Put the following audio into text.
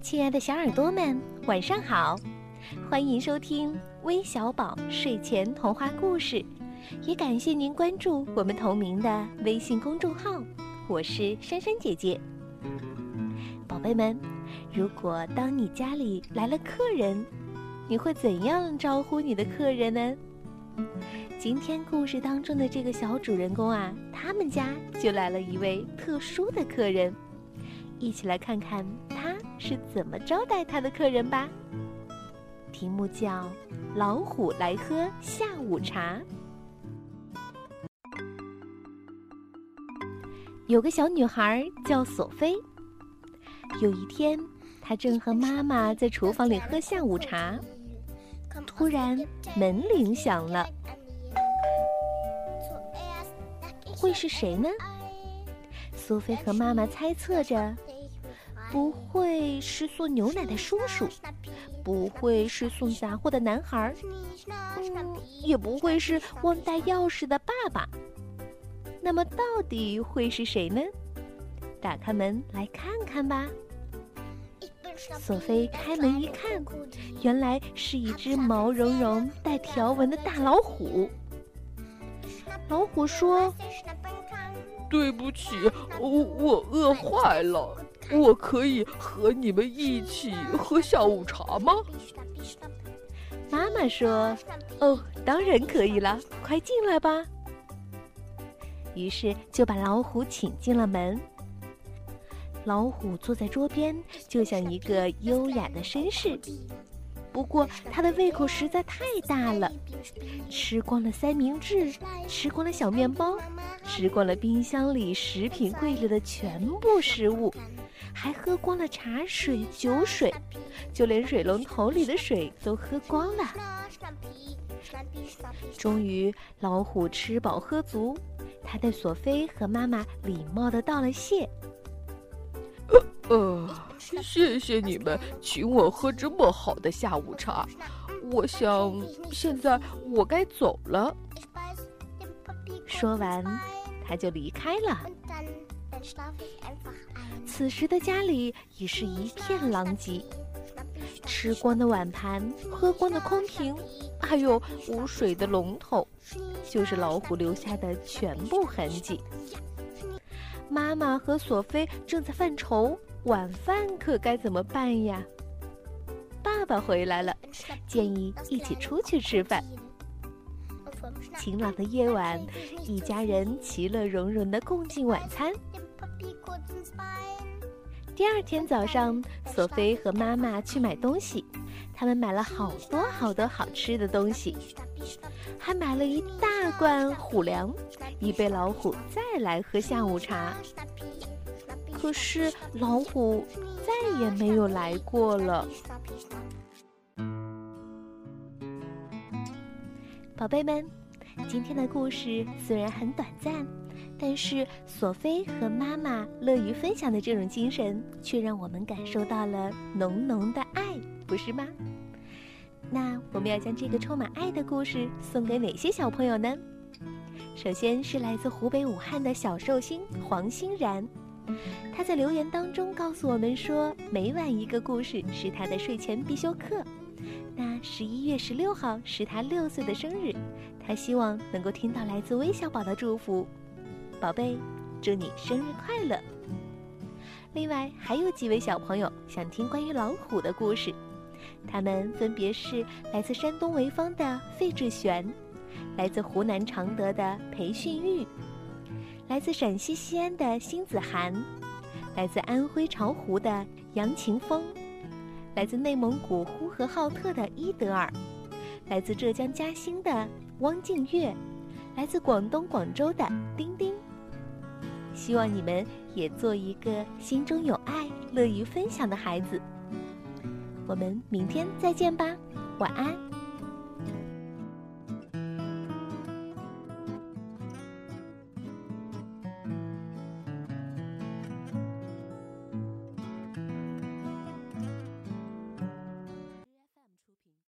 亲爱的小耳朵们，晚上好！欢迎收听微小宝睡前童话故事，也感谢您关注我们同名的微信公众号。我是珊珊姐姐。宝贝们，如果当你家里来了客人，你会怎样招呼你的客人呢？今天故事当中的这个小主人公啊，他们家就来了一位特殊的客人，一起来看看是怎么招待他的客人吧。题目叫《老虎来喝下午茶》。有个小女孩叫索菲，有一天，她正和妈妈在厨房里喝下午茶。突然，门铃响了。会是谁呢？苏菲和妈妈猜测着，不会是送牛奶的叔叔，不会是送杂货的男孩，嗯，也不会是忘带钥匙的爸爸。那么，到底会是谁呢？打开门来看看吧。索菲开门一看，原来是一只毛茸茸、带条纹的大老虎。老虎说：“对不起，我我饿坏了，我可以和你们一起喝下午茶吗？”妈妈说：“哦，当然可以了，快进来吧。”于是就把老虎请进了门。老虎坐在桌边，就像一个优雅的绅士。不过他的胃口实在太大了，吃光了三明治，吃光了小面包，吃光了冰箱里食品柜里的全部食物，还喝光了茶水、酒水，就连水龙头里的水都喝光了。终于，老虎吃饱喝足，他对索菲和妈妈礼貌地道了谢。呃，谢谢你们请我喝这么好的下午茶。我想现在我该走了。说完，他就离开了。此时的家里已是一片狼藉，吃光的碗盘，喝光的空瓶，还有无水的龙头，就是老虎留下的全部痕迹。妈妈和索菲正在犯愁。晚饭可该怎么办呀？爸爸回来了，建议一起出去吃饭。晴朗的夜晚，一家人其乐融融的共进晚餐。第二天早上，索菲和妈妈去买东西，他们买了好多好多好吃的东西，还买了一大罐虎粮，以备老虎再来喝下午茶。可是老虎再也没有来过了。宝贝们，今天的故事虽然很短暂，但是索菲和妈妈乐于分享的这种精神，却让我们感受到了浓浓的爱，不是吗？那我们要将这个充满爱的故事送给哪些小朋友呢？首先是来自湖北武汉的小寿星黄欣然。他在留言当中告诉我们说，每晚一个故事是他的睡前必修课。那十一月十六号是他六岁的生日，他希望能够听到来自微小宝的祝福。宝贝，祝你生日快乐！另外还有几位小朋友想听关于老虎的故事，他们分别是来自山东潍坊的费志璇，来自湖南常德的裴训玉。来自陕西西安的辛子涵，来自安徽巢湖的杨晴峰，来自内蒙古呼和浩特的伊德尔，来自浙江嘉兴的汪静月，来自广东广州的丁丁。希望你们也做一个心中有爱、乐于分享的孩子。我们明天再见吧，晚安。